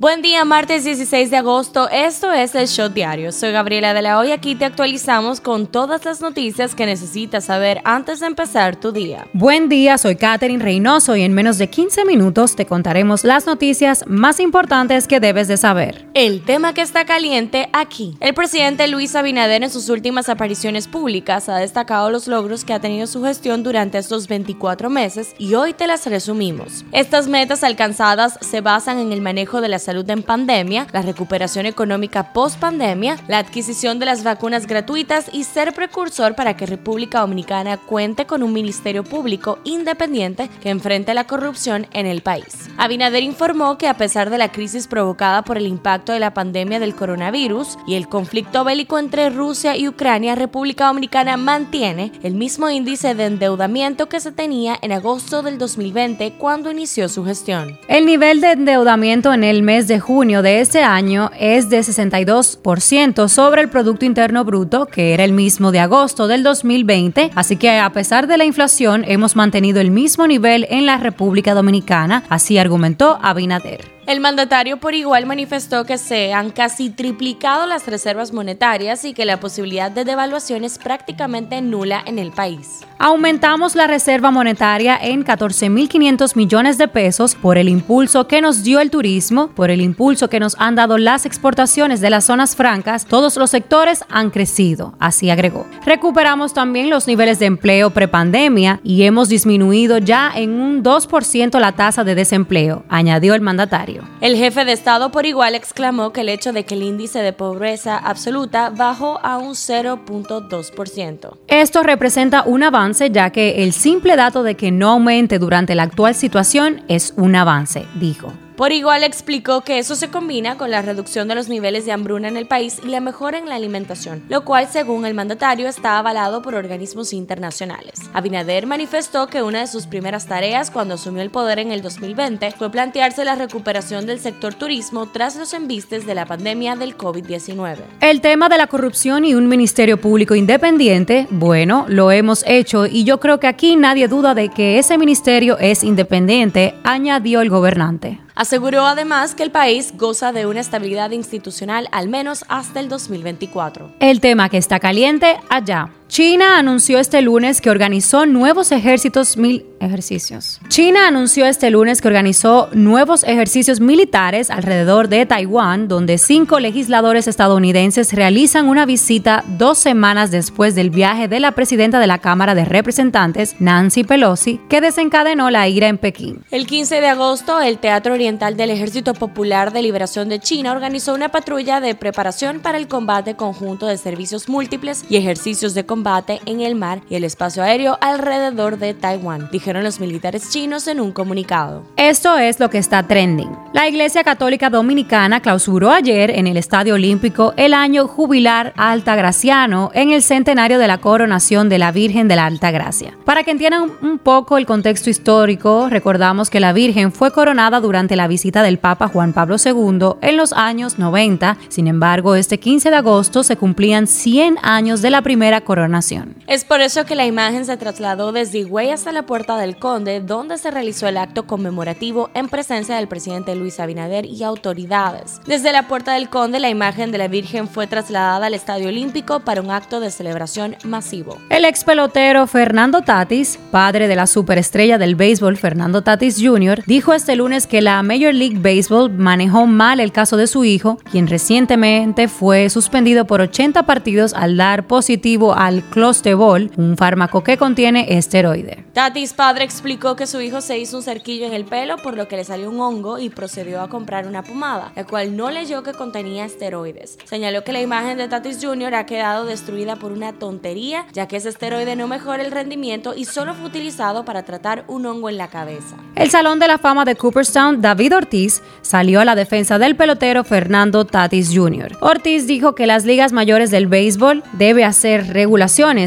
Buen día, martes 16 de agosto. Esto es el Show Diario. Soy Gabriela de la Hoy. Aquí te actualizamos con todas las noticias que necesitas saber antes de empezar tu día. Buen día, soy Katherine Reynoso y en menos de 15 minutos te contaremos las noticias más importantes que debes de saber. El tema que está caliente aquí. El presidente Luis Abinader en sus últimas apariciones públicas ha destacado los logros que ha tenido su gestión durante estos 24 meses y hoy te las resumimos. Estas metas alcanzadas se basan en el manejo de las salud en pandemia, la recuperación económica post pandemia, la adquisición de las vacunas gratuitas y ser precursor para que República Dominicana cuente con un ministerio público independiente que enfrente la corrupción en el país. Abinader informó que a pesar de la crisis provocada por el impacto de la pandemia del coronavirus y el conflicto bélico entre Rusia y Ucrania, República Dominicana mantiene el mismo índice de endeudamiento que se tenía en agosto del 2020 cuando inició su gestión. El nivel de endeudamiento en el mes de junio de este año es de 62% sobre el Producto Interno Bruto, que era el mismo de agosto del 2020, así que a pesar de la inflación hemos mantenido el mismo nivel en la República Dominicana, así argumentó Abinader. El mandatario por igual manifestó que se han casi triplicado las reservas monetarias y que la posibilidad de devaluación es prácticamente nula en el país. Aumentamos la reserva monetaria en 14.500 millones de pesos por el impulso que nos dio el turismo, por el impulso que nos han dado las exportaciones de las zonas francas, todos los sectores han crecido, así agregó. Recuperamos también los niveles de empleo prepandemia y hemos disminuido ya en un 2% la tasa de desempleo, añadió el mandatario. El jefe de Estado por igual exclamó que el hecho de que el índice de pobreza absoluta bajó a un 0.2%. Esto representa un avance ya que el simple dato de que no aumente durante la actual situación es un avance, dijo. Por igual explicó que eso se combina con la reducción de los niveles de hambruna en el país y la mejora en la alimentación, lo cual según el mandatario está avalado por organismos internacionales. Abinader manifestó que una de sus primeras tareas cuando asumió el poder en el 2020 fue plantearse la recuperación del sector turismo tras los embistes de la pandemia del COVID-19. El tema de la corrupción y un ministerio público independiente, bueno, lo hemos hecho y yo creo que aquí nadie duda de que ese ministerio es independiente, añadió el gobernante. Aseguró además que el país goza de una estabilidad institucional al menos hasta el 2024. El tema que está caliente allá. China anunció este lunes que organizó nuevos ejércitos mil ejercicios. China anunció este lunes que organizó nuevos ejercicios militares alrededor de Taiwán, donde cinco legisladores estadounidenses realizan una visita dos semanas después del viaje de la presidenta de la Cámara de Representantes, Nancy Pelosi, que desencadenó la ira en Pekín. El 15 de agosto, el Teatro Oriental del Ejército Popular de Liberación de China organizó una patrulla de preparación para el combate conjunto de servicios múltiples y ejercicios de combate en el mar y el espacio aéreo alrededor de Taiwán, dijeron los militares chinos en un comunicado. Esto es lo que está trending. La Iglesia Católica Dominicana clausuró ayer en el Estadio Olímpico el año jubilar altagraciano en el centenario de la coronación de la Virgen de la Alta Gracia. Para que entiendan un poco el contexto histórico, recordamos que la Virgen fue coronada durante la visita del Papa Juan Pablo II en los años 90. Sin embargo, este 15 de agosto se cumplían 100 años de la primera coronación nación. Es por eso que la imagen se trasladó desde Higüey hasta la Puerta del Conde, donde se realizó el acto conmemorativo en presencia del presidente Luis Abinader y autoridades. Desde la Puerta del Conde, la imagen de la Virgen fue trasladada al Estadio Olímpico para un acto de celebración masivo. El ex pelotero Fernando Tatis, padre de la superestrella del béisbol Fernando Tatis Jr., dijo este lunes que la Major League Baseball manejó mal el caso de su hijo, quien recientemente fue suspendido por 80 partidos al dar positivo al clostebol, un fármaco que contiene esteroide. Tatis padre explicó que su hijo se hizo un cerquillo en el pelo por lo que le salió un hongo y procedió a comprar una pomada, la cual no leyó que contenía esteroides. Señaló que la imagen de Tatis Jr. ha quedado destruida por una tontería, ya que ese esteroide no mejora el rendimiento y solo fue utilizado para tratar un hongo en la cabeza. El Salón de la Fama de Cooperstown, David Ortiz, salió a la defensa del pelotero Fernando Tatis Jr. Ortiz dijo que las ligas mayores del béisbol debe hacer regularidad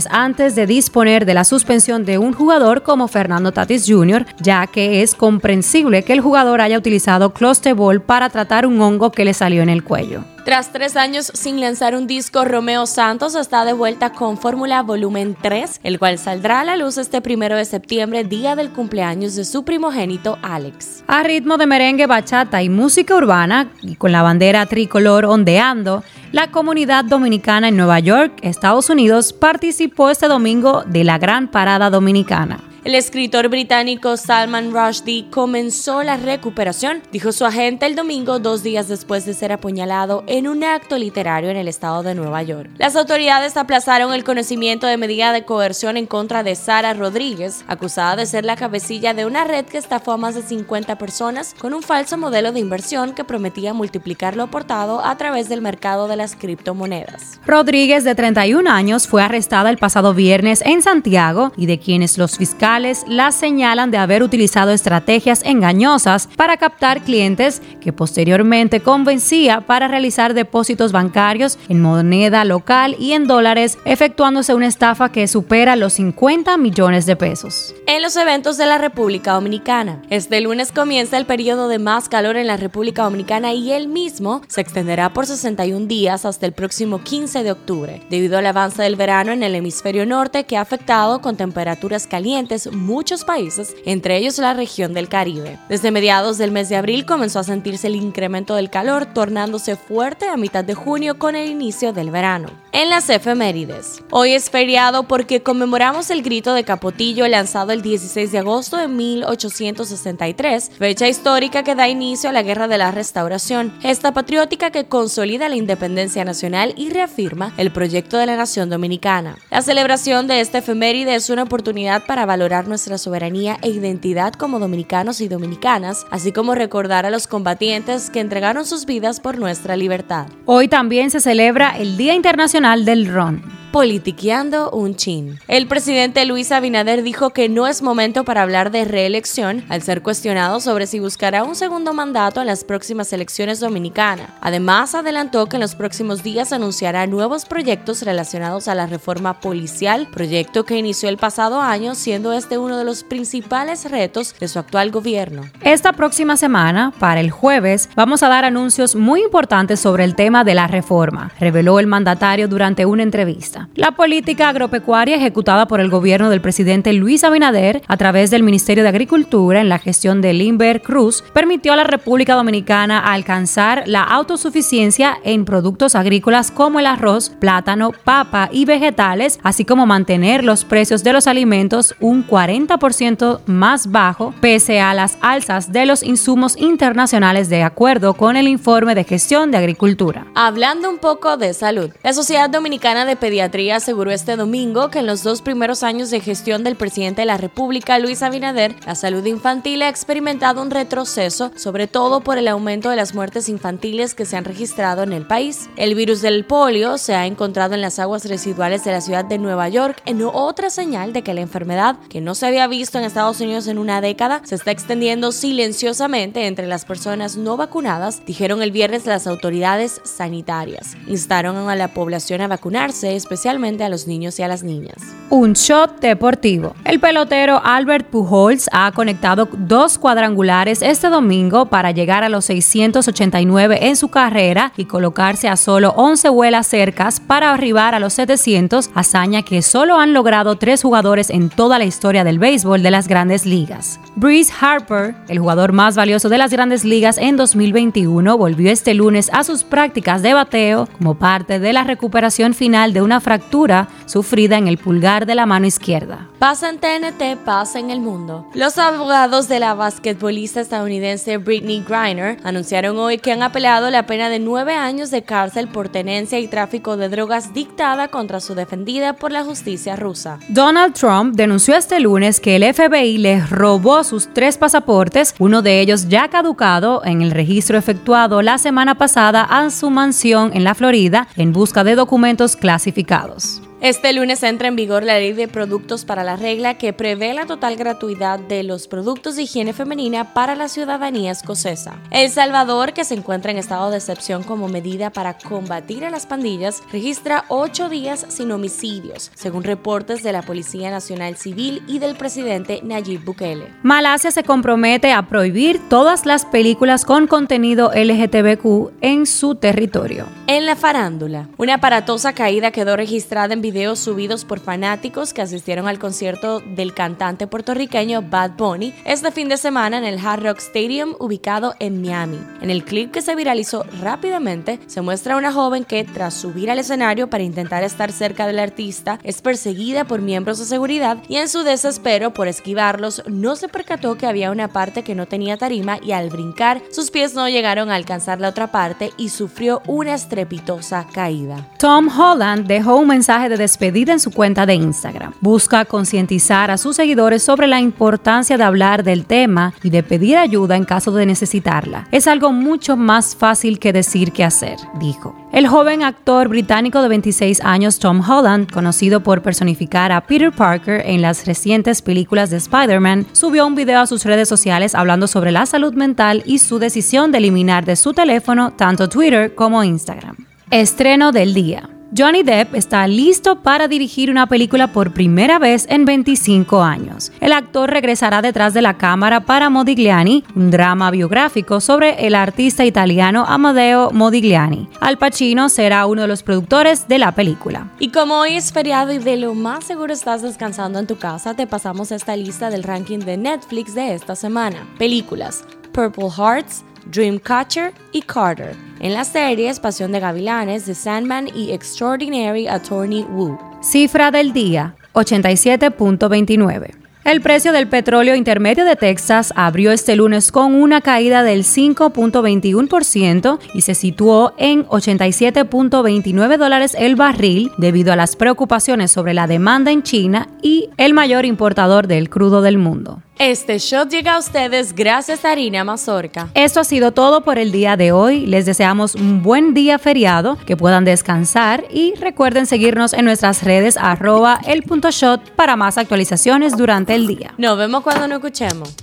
antes de disponer de la suspensión de un jugador como Fernando Tatis Jr., ya que es comprensible que el jugador haya utilizado Clostebol para tratar un hongo que le salió en el cuello. Tras tres años sin lanzar un disco, Romeo Santos está de vuelta con Fórmula Volumen 3, el cual saldrá a la luz este primero de septiembre, día del cumpleaños de su primogénito Alex. A ritmo de merengue, bachata y música urbana, y con la bandera tricolor ondeando, la comunidad dominicana en Nueva York, Estados Unidos, participó este domingo de la Gran Parada Dominicana. El escritor británico Salman Rushdie comenzó la recuperación, dijo su agente el domingo dos días después de ser apuñalado en un acto literario en el estado de Nueva York. Las autoridades aplazaron el conocimiento de medida de coerción en contra de Sara Rodríguez, acusada de ser la cabecilla de una red que estafó a más de 50 personas con un falso modelo de inversión que prometía multiplicar lo aportado a través del mercado de las criptomonedas. Rodríguez, de 31 años, fue arrestada el pasado viernes en Santiago y de quienes los fiscales la señalan de haber utilizado estrategias engañosas para captar clientes que posteriormente convencía para realizar depósitos bancarios en moneda local y en dólares, efectuándose una estafa que supera los 50 millones de pesos. En los eventos de la República Dominicana, este lunes comienza el periodo de más calor en la República Dominicana y el mismo se extenderá por 61 días hasta el próximo 15 de octubre, debido al avance del verano en el hemisferio norte que ha afectado con temperaturas calientes muchos países, entre ellos la región del Caribe. Desde mediados del mes de abril comenzó a sentirse el incremento del calor, tornándose fuerte a mitad de junio con el inicio del verano. En las efemérides. Hoy es feriado porque conmemoramos el grito de Capotillo lanzado el 16 de agosto de 1863, fecha histórica que da inicio a la Guerra de la Restauración, esta patriótica que consolida la independencia nacional y reafirma el proyecto de la nación dominicana. La celebración de esta efeméride es una oportunidad para valorar nuestra soberanía e identidad como dominicanos y dominicanas, así como recordar a los combatientes que entregaron sus vidas por nuestra libertad. Hoy también se celebra el Día Internacional del Ron politiqueando un chin. El presidente Luis Abinader dijo que no es momento para hablar de reelección al ser cuestionado sobre si buscará un segundo mandato en las próximas elecciones dominicanas. Además, adelantó que en los próximos días anunciará nuevos proyectos relacionados a la reforma policial, proyecto que inició el pasado año, siendo este uno de los principales retos de su actual gobierno. Esta próxima semana, para el jueves, vamos a dar anuncios muy importantes sobre el tema de la reforma, reveló el mandatario durante una entrevista. La política agropecuaria ejecutada por el gobierno del presidente Luis Abinader a través del Ministerio de Agricultura en la gestión de Limber Cruz permitió a la República Dominicana alcanzar la autosuficiencia en productos agrícolas como el arroz, plátano, papa y vegetales, así como mantener los precios de los alimentos un 40% más bajo pese a las alzas de los insumos internacionales de acuerdo con el informe de gestión de agricultura. Hablando un poco de salud, la Sociedad Dominicana de Pediatría aseguró este domingo que en los dos primeros años de gestión del presidente de la República, Luis Abinader, la salud infantil ha experimentado un retroceso, sobre todo por el aumento de las muertes infantiles que se han registrado en el país. El virus del polio se ha encontrado en las aguas residuales de la ciudad de Nueva York en otra señal de que la enfermedad, que no se había visto en Estados Unidos en una década, se está extendiendo silenciosamente entre las personas no vacunadas, dijeron el viernes las autoridades sanitarias. Instaron a la población a vacunarse, especialmente especialmente a los niños y a las niñas. Un shot deportivo. El pelotero Albert Pujols ha conectado dos cuadrangulares este domingo para llegar a los 689 en su carrera y colocarse a solo 11 vuelas cercas para arribar a los 700, hazaña que solo han logrado tres jugadores en toda la historia del béisbol de las grandes ligas. Breeze Harper, el jugador más valioso de las grandes ligas en 2021, volvió este lunes a sus prácticas de bateo como parte de la recuperación final de una fractura sufrida en el pulgar de la mano izquierda. Pasa en TNT, pasa en el mundo. Los abogados de la basquetbolista estadounidense Britney Griner anunciaron hoy que han apelado la pena de nueve años de cárcel por tenencia y tráfico de drogas dictada contra su defendida por la justicia rusa. Donald Trump denunció este lunes que el FBI le robó sus tres pasaportes, uno de ellos ya caducado en el registro efectuado la semana pasada a su mansión en la Florida en busca de documentos clasificados resultados. Este lunes entra en vigor la ley de productos para la regla que prevé la total gratuidad de los productos de higiene femenina para la ciudadanía escocesa. El Salvador, que se encuentra en estado de excepción como medida para combatir a las pandillas, registra ocho días sin homicidios, según reportes de la Policía Nacional Civil y del presidente Nayib Bukele. Malasia se compromete a prohibir todas las películas con contenido LGTBQ en su territorio. En la farándula, una aparatosa caída quedó registrada en videos subidos por fanáticos que asistieron al concierto del cantante puertorriqueño Bad Bunny este fin de semana en el Hard Rock Stadium ubicado en Miami. En el clip que se viralizó rápidamente, se muestra a una joven que, tras subir al escenario para intentar estar cerca del artista, es perseguida por miembros de seguridad y en su desespero por esquivarlos no se percató que había una parte que no tenía tarima y al brincar sus pies no llegaron a alcanzar la otra parte y sufrió una estrepitosa caída. Tom Holland dejó un mensaje de despedida en su cuenta de Instagram. Busca concientizar a sus seguidores sobre la importancia de hablar del tema y de pedir ayuda en caso de necesitarla. Es algo mucho más fácil que decir que hacer, dijo. El joven actor británico de 26 años Tom Holland, conocido por personificar a Peter Parker en las recientes películas de Spider-Man, subió un video a sus redes sociales hablando sobre la salud mental y su decisión de eliminar de su teléfono tanto Twitter como Instagram. Estreno del día. Johnny Depp está listo para dirigir una película por primera vez en 25 años. El actor regresará detrás de la cámara para Modigliani, un drama biográfico sobre el artista italiano Amadeo Modigliani. Al Pacino será uno de los productores de la película. Y como hoy es feriado y de lo más seguro estás descansando en tu casa, te pasamos esta lista del ranking de Netflix de esta semana. Películas: Purple Hearts, Dreamcatcher y Carter. En las series Pasión de Gavilanes, The Sandman y Extraordinary Attorney Woo. Cifra del día, 87.29. El precio del petróleo intermedio de Texas abrió este lunes con una caída del 5.21% y se situó en 87.29 dólares el barril debido a las preocupaciones sobre la demanda en China y el mayor importador del crudo del mundo. Este shot llega a ustedes gracias a Harina Mazorca. Esto ha sido todo por el día de hoy. Les deseamos un buen día feriado, que puedan descansar y recuerden seguirnos en nuestras redes arroba el punto shot para más actualizaciones durante el día. Nos vemos cuando nos escuchemos.